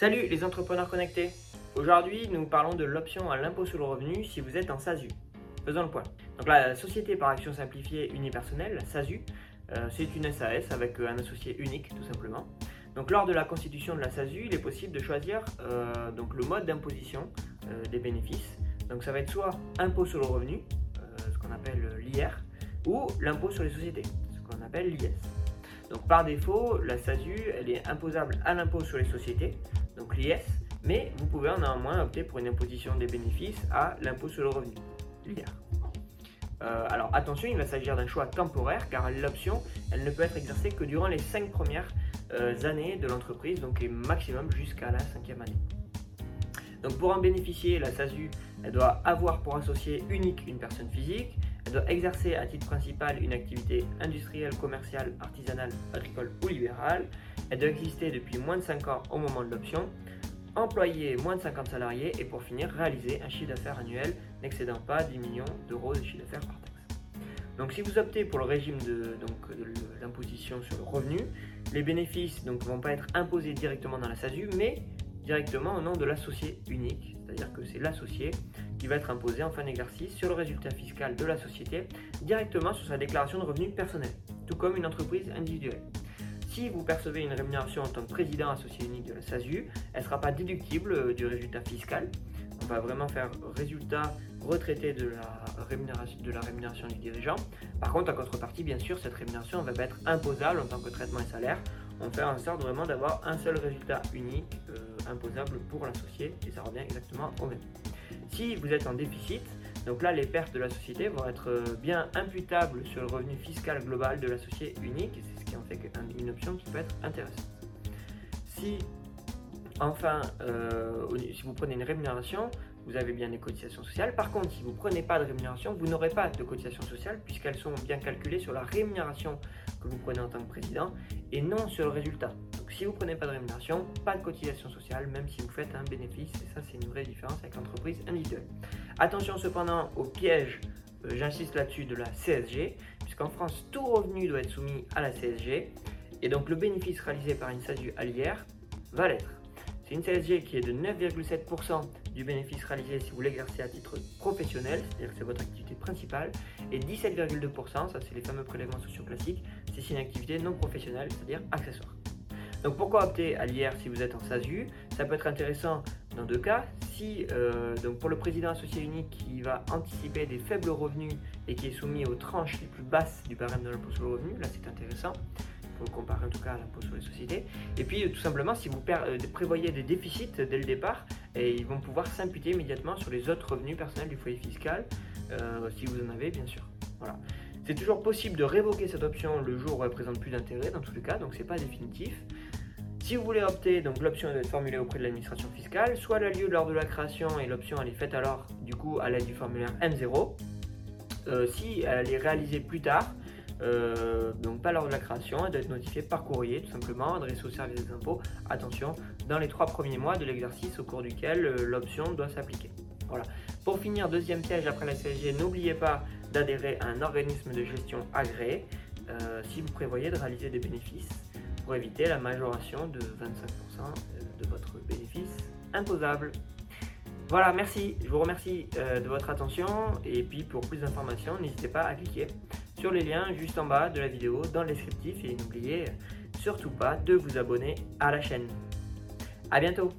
Salut les entrepreneurs connectés Aujourd'hui, nous parlons de l'option à l'impôt sur le revenu si vous êtes en SASU. Faisons le point. Donc la société par action simplifiée unipersonnelle, SASU, euh, c'est une SAS avec un associé unique tout simplement. Donc lors de la constitution de la SASU, il est possible de choisir euh, donc, le mode d'imposition euh, des bénéfices. Donc ça va être soit impôt sur le revenu, ce qu'on appelle l'IR, ou l'impôt sur les sociétés, ce qu'on appelle l'IS. Donc par défaut, la SASU, elle est imposable à l'impôt sur les sociétés, donc l'IS, mais vous pouvez néanmoins opter pour une imposition des bénéfices à l'impôt sur le revenu, l'IR. Euh, alors attention, il va s'agir d'un choix temporaire car l'option, elle ne peut être exercée que durant les 5 premières euh, années de l'entreprise, donc maximum jusqu'à la cinquième année. Donc pour en bénéficier, la SASU, elle doit avoir pour associé unique une personne physique, elle doit exercer à titre principal une activité industrielle, commerciale, artisanale, agricole ou libérale, elle doit exister depuis moins de 5 ans au moment de l'option, employer moins de 50 salariés et pour finir réaliser un chiffre d'affaires annuel n'excédant pas 10 millions d'euros de chiffre d'affaires par taxe. Donc si vous optez pour le régime de, l'imposition sur le revenu, les bénéfices ne vont pas être imposés directement dans la SASU, mais directement au nom de l'associé unique, c'est-à-dire que c'est l'associé qui va être imposé en fin d'exercice sur le résultat fiscal de la société directement sur sa déclaration de revenus personnels, tout comme une entreprise individuelle. Si vous percevez une rémunération en tant que président associé unique de la SASU, elle ne sera pas déductible euh, du résultat fiscal. On va vraiment faire résultat retraité de la rémunération, du dirigeant. Par contre, en contrepartie, bien sûr, cette rémunération va être imposable en tant que traitement et salaire. On fait en sorte vraiment d'avoir un seul résultat unique euh, imposable pour l'associé et ça revient exactement au même. Si vous êtes en déficit, donc là, les pertes de la société vont être euh, bien imputables sur le revenu fiscal global de l'associé unique, c'est ce qui en fait une option qui peut être intéressante. Si, enfin, euh, si vous prenez une rémunération, vous avez bien des cotisations sociales. Par contre, si vous ne prenez pas de rémunération, vous n'aurez pas de cotisations sociales puisqu'elles sont bien calculées sur la rémunération que vous prenez en tant que président et non sur le résultat. Donc si vous ne prenez pas de rémunération, pas de cotisation sociale, même si vous faites un bénéfice. Et ça, c'est une vraie différence avec l'entreprise individuelle. Attention cependant au piège, euh, j'insiste là-dessus, de la CSG, puisqu'en France, tout revenu doit être soumis à la CSG. Et donc le bénéfice réalisé par une SASU l'IR va l'être. C'est une CSG qui est de 9,7% du bénéfice réalisé si vous l'exercez à titre professionnel, c'est-à-dire que c'est votre activité principale, et 17,2%, ça c'est les fameux prélèvements sociaux classiques, si c'est une activité non professionnelle, c'est-à-dire accessoire. Donc pourquoi opter à l'IR si vous êtes en SASU? Ça peut être intéressant dans deux cas. Si, euh, donc pour le président associé unique qui va anticiper des faibles revenus et qui est soumis aux tranches les plus basses du barème de l'impôt sur le revenu, là c'est intéressant faut comparer en tout cas à l'impôt sur les sociétés. Et puis tout simplement, si vous euh, prévoyez des déficits dès le départ, et ils vont pouvoir s'imputer immédiatement sur les autres revenus personnels du foyer fiscal, euh, si vous en avez bien sûr. Voilà. C'est toujours possible de révoquer cette option le jour où elle présente plus d'intérêt dans tous les cas, donc c'est pas définitif. Si vous voulez opter, donc l'option doit être formulée auprès de l'administration fiscale, soit elle a lieu lors de la création et l'option elle est faite alors du coup à l'aide du formulaire M0. Euh, si elle est réalisée plus tard, euh, donc pas lors de la création, elle doit être notifiée par courrier tout simplement, adressée au service des impôts. Attention, dans les trois premiers mois de l'exercice au cours duquel euh, l'option doit s'appliquer. Voilà. Pour finir, deuxième piège après la CSG, n'oubliez pas d'adhérer à un organisme de gestion agréé si vous prévoyez de réaliser des bénéfices éviter la majoration de 25% de votre bénéfice imposable. Voilà, merci. Je vous remercie de votre attention et puis pour plus d'informations, n'hésitez pas à cliquer sur les liens juste en bas de la vidéo dans le descriptif et n'oubliez surtout pas de vous abonner à la chaîne. A bientôt